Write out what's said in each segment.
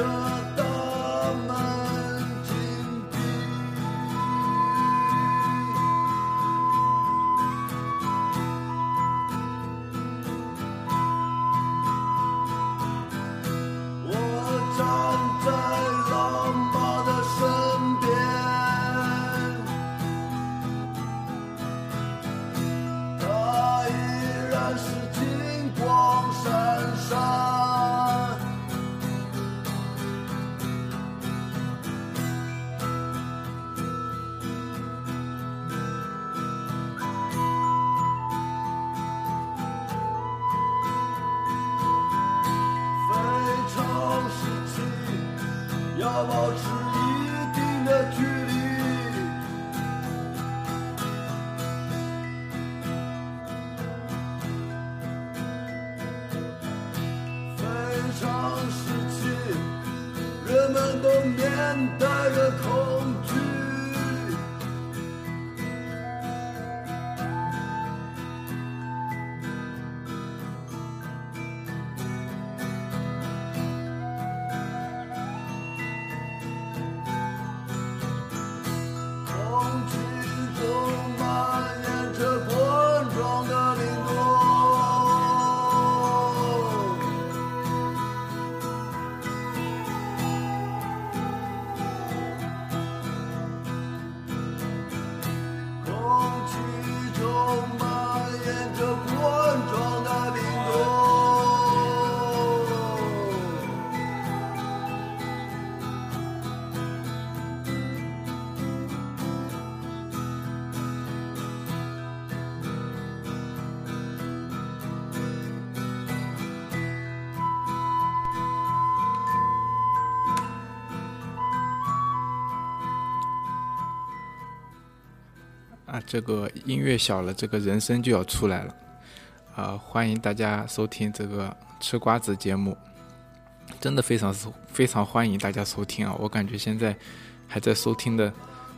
Oh. 我们都面带着恐惧。这个音乐小了，这个人声就要出来了。啊，欢迎大家收听这个吃瓜子节目，真的非常非常欢迎大家收听啊！我感觉现在还在收听的，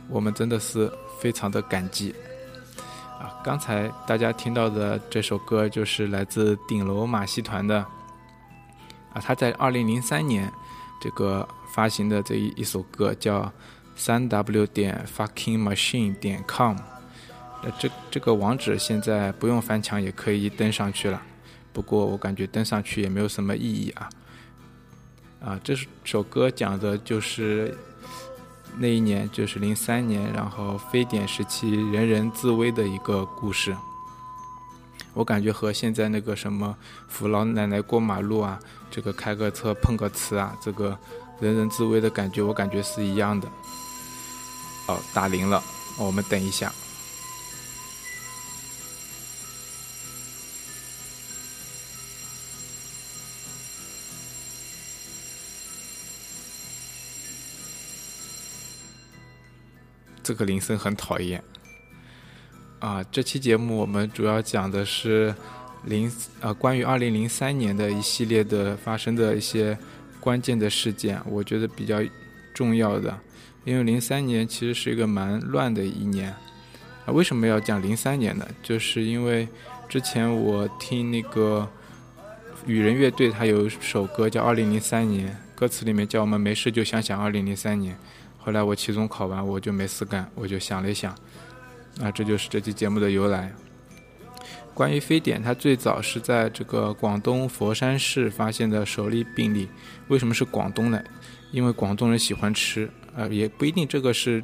我们真的是非常的感激。啊，刚才大家听到的这首歌就是来自顶楼马戏团的，啊，他在二零零三年这个发行的这一一首歌叫三 w 点 fucking machine 点 com。呃，这这个网址现在不用翻墙也可以登上去了，不过我感觉登上去也没有什么意义啊。啊，这首歌讲的就是那一年，就是零三年，然后非典时期人人自危的一个故事。我感觉和现在那个什么扶老奶奶过马路啊，这个开个车碰个瓷啊，这个人人自危的感觉，我感觉是一样的。哦，打铃了，我们等一下。这个铃声很讨厌。啊，这期节目我们主要讲的是零呃关于二零零三年的一系列的发生的一些关键的事件，我觉得比较重要的，因为零三年其实是一个蛮乱的一年。啊，为什么要讲零三年呢？就是因为之前我听那个雨人乐队，他有一首歌叫《二零零三年》，歌词里面叫我们没事就想想二零零三年。后来我期中考完，我就没事干，我就想了一想，啊，这就是这期节目的由来。关于非典，它最早是在这个广东佛山市发现的首例病例。为什么是广东呢？因为广东人喜欢吃，呃，也不一定这个是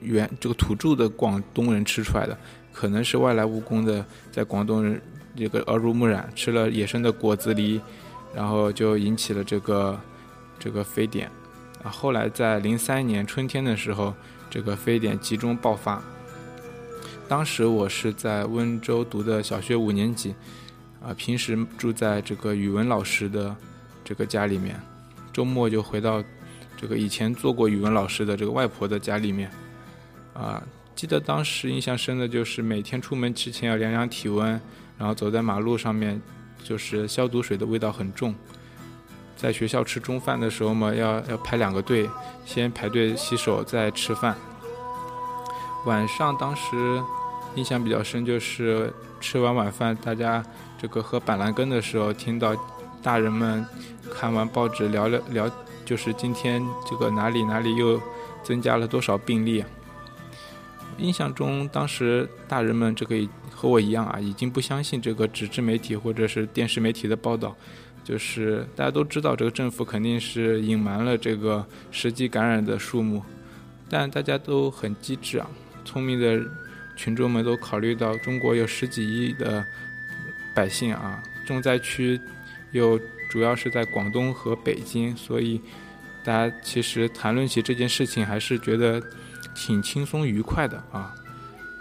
原这个土著的广东人吃出来的，可能是外来务工的在广东人这个耳濡目染，吃了野生的果子狸，然后就引起了这个这个非典。啊，后来在零三年春天的时候，这个非典集中爆发。当时我是在温州读的小学五年级，啊，平时住在这个语文老师的这个家里面，周末就回到这个以前做过语文老师的这个外婆的家里面，啊，记得当时印象深的就是每天出门之前要量量体温，然后走在马路上面，就是消毒水的味道很重。在学校吃中饭的时候嘛，要要排两个队，先排队洗手，再吃饭。晚上当时印象比较深，就是吃完晚饭，大家这个喝板蓝根的时候，听到大人们看完报纸聊聊聊，就是今天这个哪里哪里又增加了多少病例。印象中，当时大人们这个和我一样啊，已经不相信这个纸质媒体或者是电视媒体的报道。就是大家都知道，这个政府肯定是隐瞒了这个实际感染的数目，但大家都很机智啊，聪明的群众们都考虑到中国有十几亿的百姓啊，重灾区又主要是在广东和北京，所以大家其实谈论起这件事情还是觉得挺轻松愉快的啊。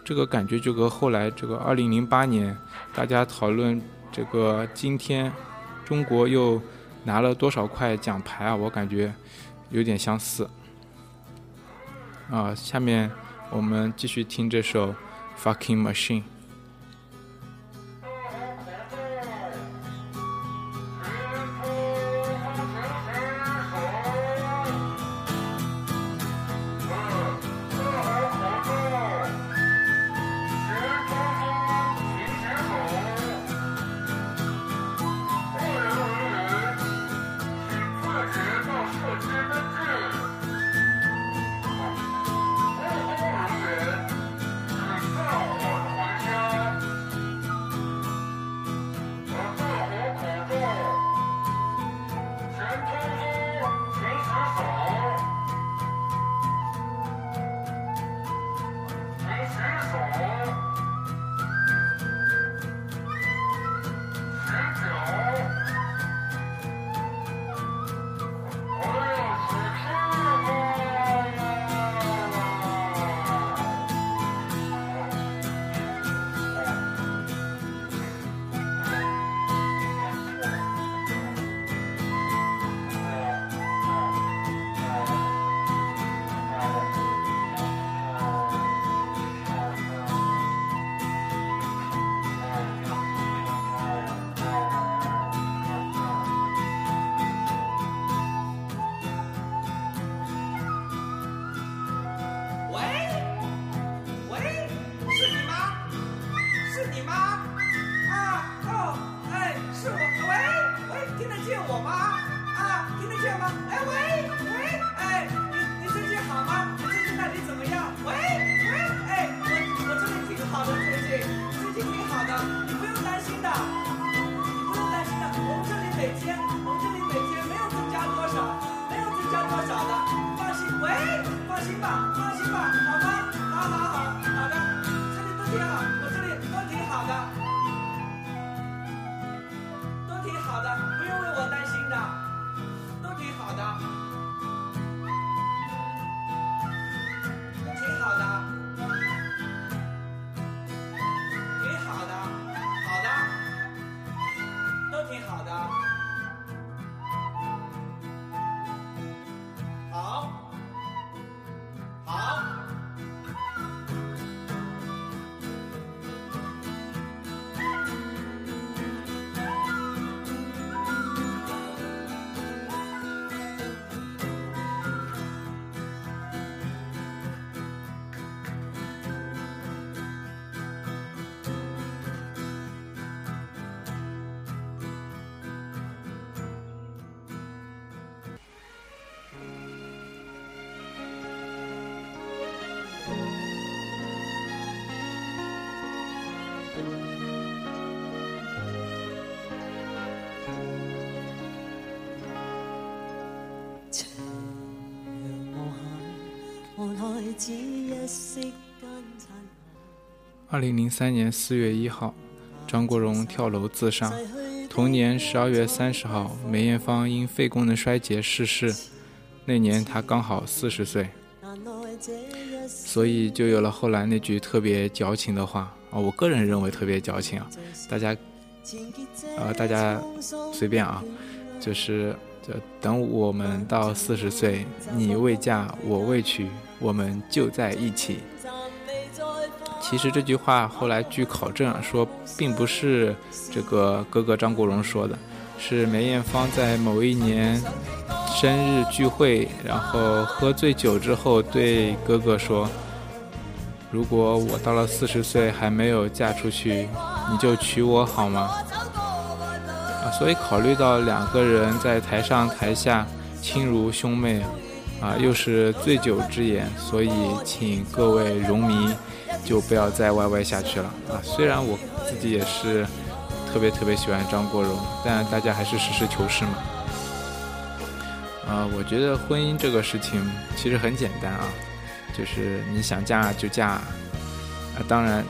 这个感觉就和后来这个二零零八年大家讨论这个今天。中国又拿了多少块奖牌啊？我感觉有点相似。啊，下面我们继续听这首《Fucking Machine》。二零零三年四月一号，张国荣跳楼自杀。同年十二月三十号，梅艳芳因肺功能衰竭逝世。那年她刚好四十岁，所以就有了后来那句特别矫情的话啊！我个人认为特别矫情啊！大家，呃，大家随便啊，就是就等我们到四十岁，你未嫁，我未娶，我们就在一起。其实这句话后来据考证说，并不是这个哥哥张国荣说的，是梅艳芳在某一年生日聚会，然后喝醉酒之后对哥哥说：“如果我到了四十岁还没有嫁出去，你就娶我好吗？”啊，所以考虑到两个人在台上台下亲如兄妹，啊，又是醉酒之言，所以请各位容迷。就不要再歪歪下去了啊！虽然我自己也是特别特别喜欢张国荣，但大家还是实事求是嘛。啊，我觉得婚姻这个事情其实很简单啊，就是你想嫁就嫁，啊，当然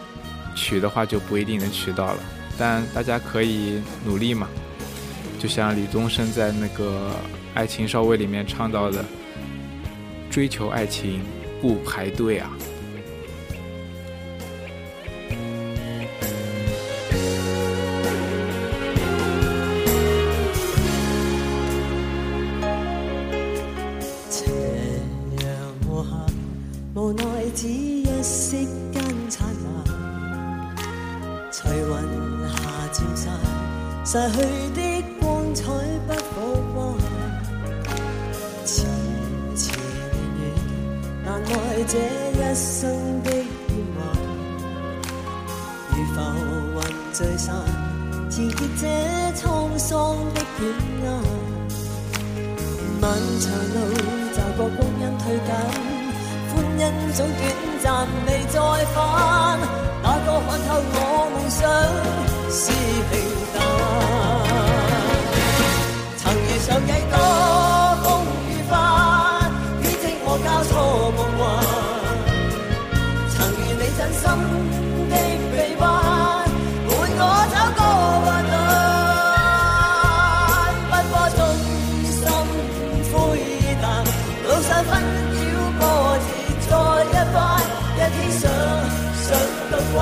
娶的话就不一定能娶到了，但大家可以努力嘛，就像李宗盛在那个爱情少尉里面唱到的，追求爱情不排队啊。逝去的光彩不复还，迟迟远远，难耐这一生的变幻。如浮云聚散，结结这沧桑的卷压。漫长路，骤觉光阴退减，欢欣总短暂，未再返。那个看透我梦想是平曾遇上几多风雨翻，编织我交错梦幻。曾遇你真心的臂弯，伴我走过患难。不过衷心灰淡，路上纷扰波折再一番，一天想想到归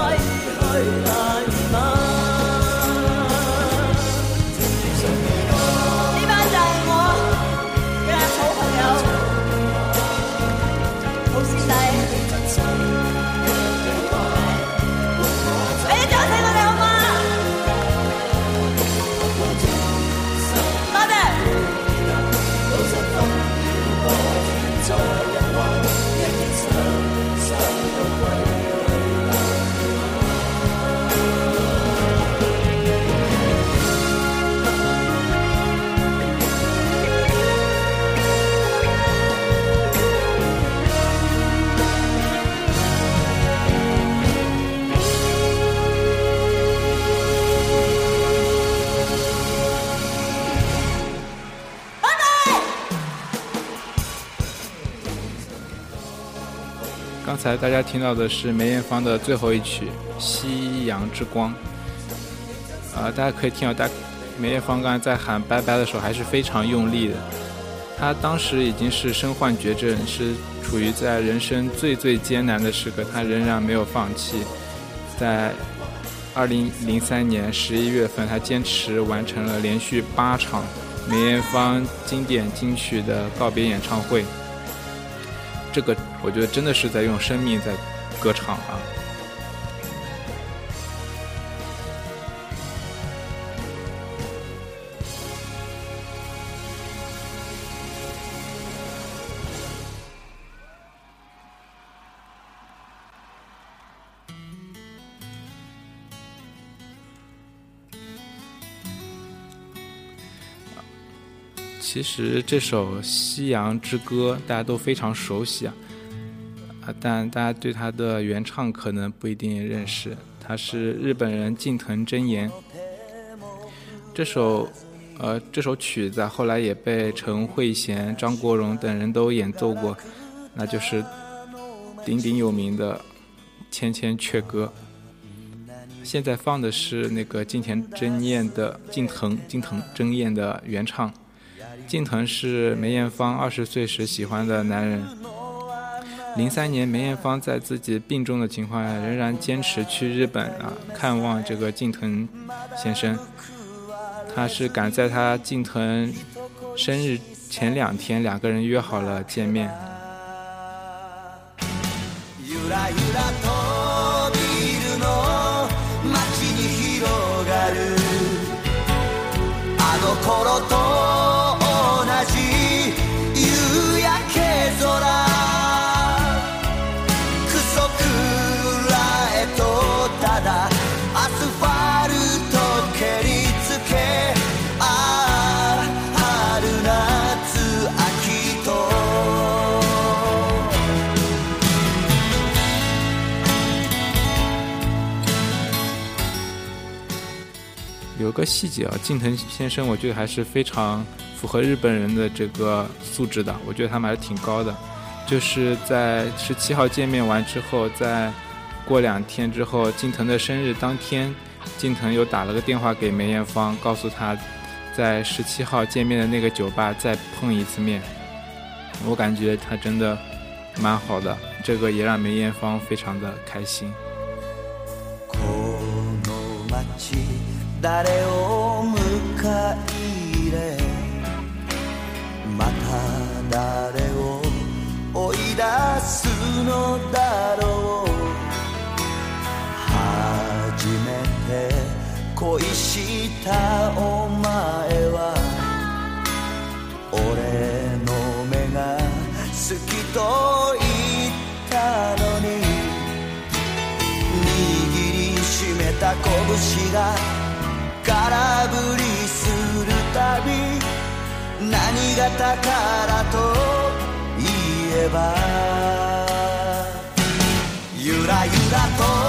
才大家听到的是梅艳芳的最后一曲《夕阳之光》。啊、大家可以听到，大梅艳芳刚才在喊“拜拜”的时候还是非常用力的。她当时已经是身患绝症，是处于在人生最最艰难的时刻，她仍然没有放弃。在二零零三年十一月份，她坚持完成了连续八场梅艳芳经典金曲的告别演唱会。这个我觉得真的是在用生命在歌唱啊！其实这首《夕阳之歌》大家都非常熟悉啊，啊，但大家对他的原唱可能不一定认识，他是日本人近藤真彦。这首，呃，这首曲子后来也被陈慧娴、张国荣等人都演奏过，那就是鼎鼎有名的《千千阙歌》。现在放的是那个近田真彦的近藤近藤真彦的原唱。近藤是梅艳芳二十岁时喜欢的男人。零三年，梅艳芳在自己病重的情况下，仍然坚持去日本啊看望这个近藤先生。他是赶在他近藤生日前两天，两个人约好了见面。有个细节啊，近藤先生，我觉得还是非常符合日本人的这个素质的。我觉得他们还是挺高的。就是在十七号见面完之后，在过两天之后，近藤的生日当天，近藤又打了个电话给梅艳芳，告诉她在十七号见面的那个酒吧再碰一次面。我感觉他真的蛮好的，这个也让梅艳芳非常的开心。この街誰を迎え入れまた誰を追い出すのだろう 恋したお前は俺の目が好きと言ったのに握りしめた拳が空振りするたび何が宝と言えばゆらゆらと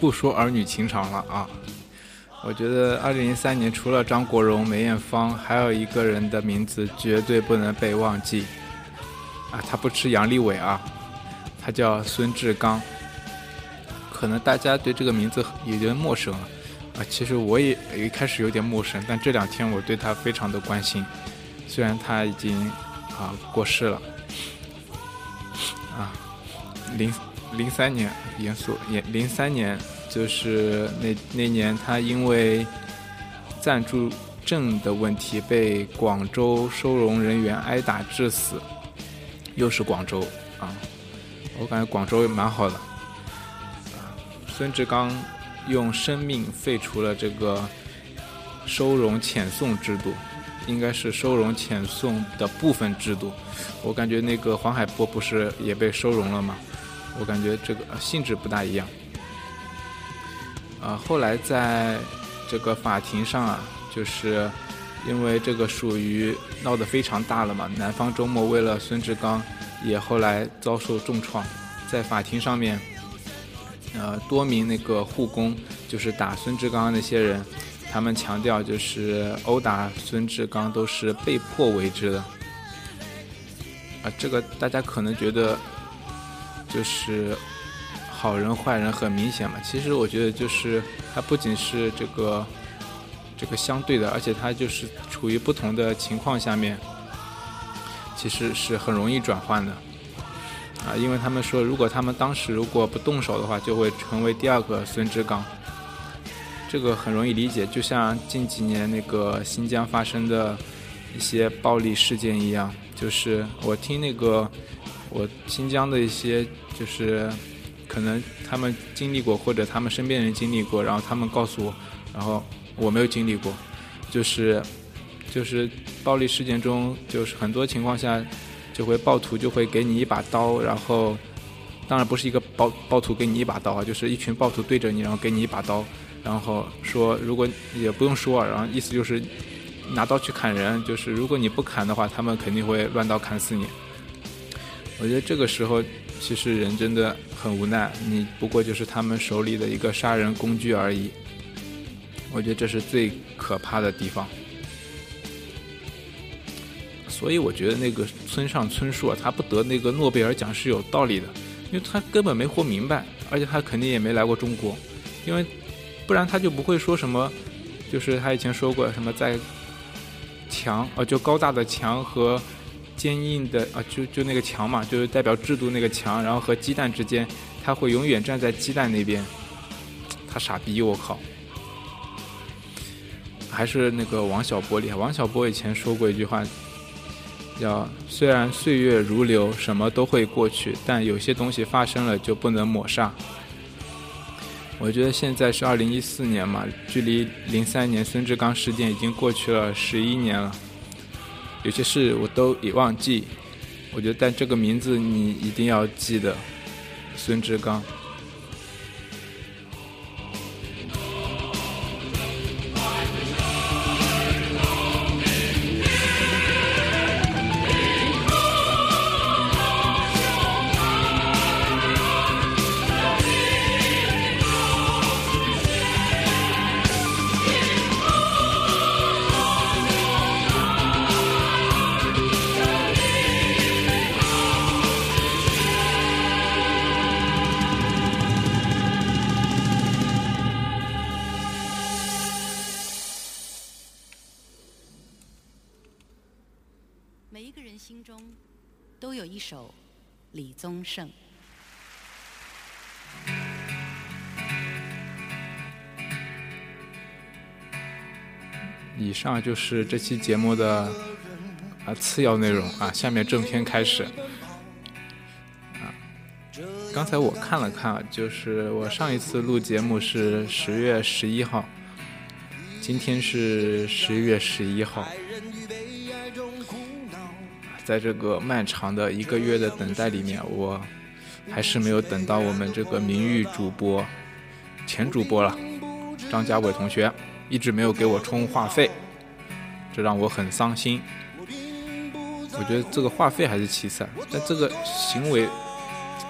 不说儿女情长了啊，我觉得二零零三年除了张国荣、梅艳芳，还有一个人的名字绝对不能被忘记。啊，他不吃杨利伟啊，他叫孙志刚。可能大家对这个名字有点陌生了，啊，其实我也一开始有点陌生，但这两天我对他非常的关心，虽然他已经啊过世了，啊，零零三年，严肃，也零三年就是那那年，他因为暂住证的问题被广州收容人员挨打致死，又是广州啊，我感觉广州也蛮好的。孙志刚用生命废除了这个收容遣送制度，应该是收容遣送的部分制度。我感觉那个黄海波不是也被收容了吗？我感觉这个性质不大一样。啊，后来在这个法庭上啊，就是因为这个属于闹得非常大了嘛，南方周末为了孙志刚，也后来遭受重创，在法庭上面，呃，多名那个护工就是打孙志刚那些人，他们强调就是殴打孙志刚都是被迫为之的。啊，这个大家可能觉得就是好人坏人很明显嘛。其实我觉得就是它不仅是这个这个相对的，而且它就是处于不同的情况下面，其实是很容易转换的。啊，因为他们说，如果他们当时如果不动手的话，就会成为第二个孙志刚。这个很容易理解，就像近几年那个新疆发生的一些暴力事件一样，就是我听那个我新疆的一些就是可能他们经历过或者他们身边人经历过，然后他们告诉我，然后我没有经历过，就是就是暴力事件中，就是很多情况下就会暴徒就会给你一把刀，然后当然不是一个暴暴徒给你一把刀啊，就是一群暴徒对着你，然后给你一把刀，然后说如果也不用说，然后意思就是拿刀去砍人，就是如果你不砍的话，他们肯定会乱刀砍死你。我觉得这个时候，其实人真的很无奈，你不过就是他们手里的一个杀人工具而已。我觉得这是最可怕的地方。所以我觉得那个村上春树啊，他不得那个诺贝尔奖是有道理的，因为他根本没活明白，而且他肯定也没来过中国，因为不然他就不会说什么，就是他以前说过什么在墙啊，就高大的墙和。坚硬的啊，就就那个墙嘛，就是代表制度那个墙，然后和鸡蛋之间，他会永远站在鸡蛋那边。他傻逼，我靠！还是那个王小波厉害。王小波以前说过一句话，叫“虽然岁月如流，什么都会过去，但有些东西发生了就不能抹杀。”我觉得现在是二零一四年嘛，距离零三年孙志刚事件已经过去了十一年了。有些事我都已忘记，我觉得，但这个名字你一定要记得，孙志刚。李宗盛。以上就是这期节目的啊次要内容啊，下面正片开始。啊，刚才我看了看，就是我上一次录节目是十月十一号，今天是十一月十一号。在这个漫长的一个月的等待里面，我还是没有等到我们这个名誉主播、前主播了，张家伟同学一直没有给我充话费，这让我很伤心。我觉得这个话费还是其次，但这个行为，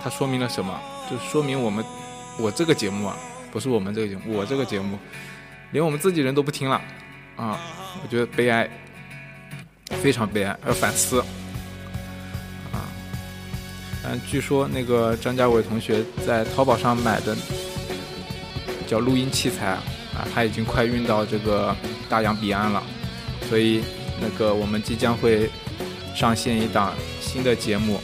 它说明了什么？就说明我们我这个节目啊，不是我们这个节目，我这个节目连我们自己人都不听了啊！我觉得悲哀，非常悲哀，要反思。嗯，据说那个张家伟同学在淘宝上买的叫录音器材啊，他已经快运到这个大洋彼岸了，所以那个我们即将会上线一档新的节目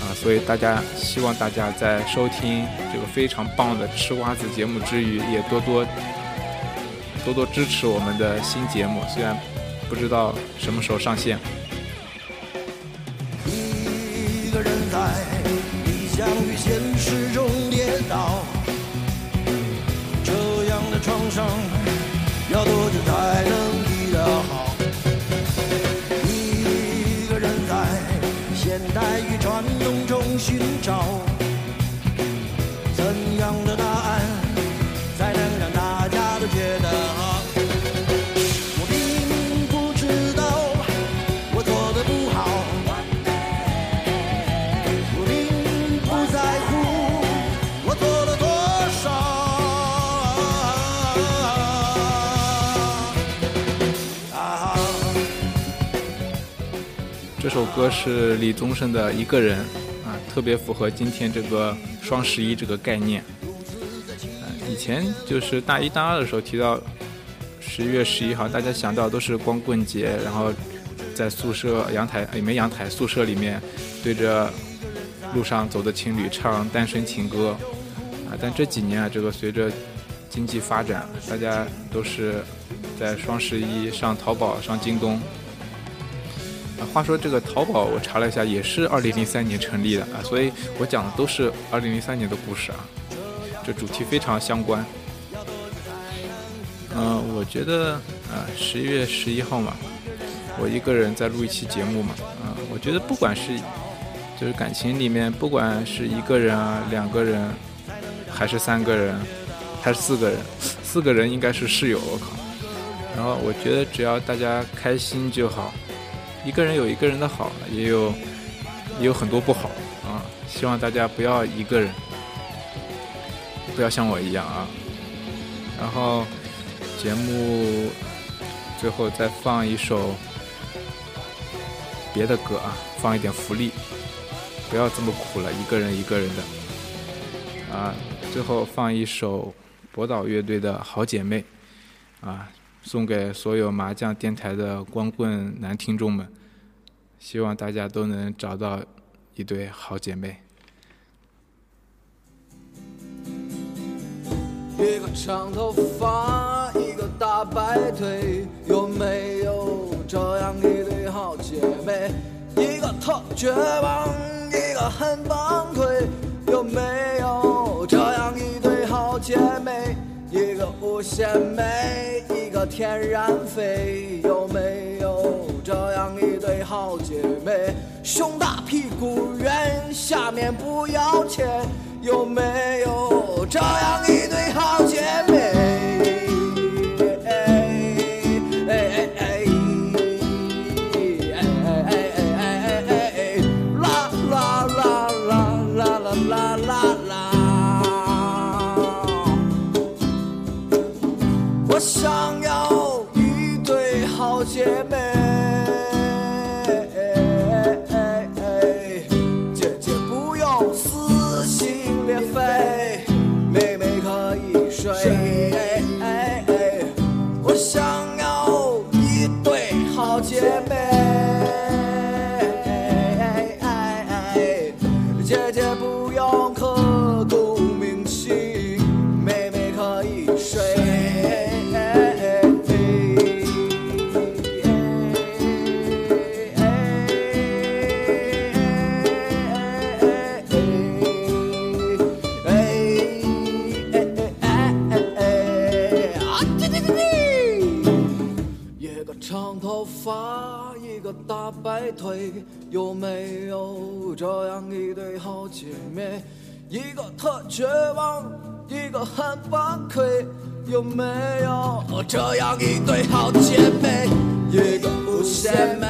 啊，所以大家希望大家在收听这个非常棒的吃瓜子节目之余，也多多多多支持我们的新节目，虽然不知道什么时候上线。创伤要多久才能医得好？一个人在现代与传统中寻找，怎样的这首歌是李宗盛的一个人啊，特别符合今天这个双十一这个概念。以前就是大一、大二的时候提到十一月十一号，大家想到都是光棍节，然后在宿舍阳台也没阳台，宿舍里面对着路上走的情侣唱单身情歌啊。但这几年啊，这个随着经济发展，大家都是在双十一上淘宝、上京东。啊，话说这个淘宝，我查了一下，也是二零零三年成立的啊，所以我讲的都是二零零三年的故事啊，这主题非常相关。嗯，我觉得啊，十一月十一号嘛，我一个人在录一期节目嘛，啊，我觉得不管是就是感情里面，不管是一个人啊，两个人，还是三个人，还是四个人，四个人应该是室友，我靠。然后我觉得只要大家开心就好。一个人有一个人的好，也有也有很多不好啊。希望大家不要一个人，不要像我一样啊。然后节目最后再放一首别的歌啊，放一点福利，不要这么苦了，一个人一个人的啊。最后放一首博导乐队的好姐妹啊。送给所有麻将电台的光棍男听众们，希望大家都能找到一对好姐妹。一个长头发，一个大白腿，有没有这样一对好姐妹？一个特绝望，一个很崩溃，有没有这样一对好姐妹？一个无限美，一个天然肥，有没有这样一对好姐妹？胸大屁股圆，下面不要钱，有没有这样一对好姐妹？想要一对好姐妹姐姐不用撕心裂肺。有没有这样一对好姐妹？一个特绝望，一个很崩溃。有没有这样一对好姐妹？一个无限美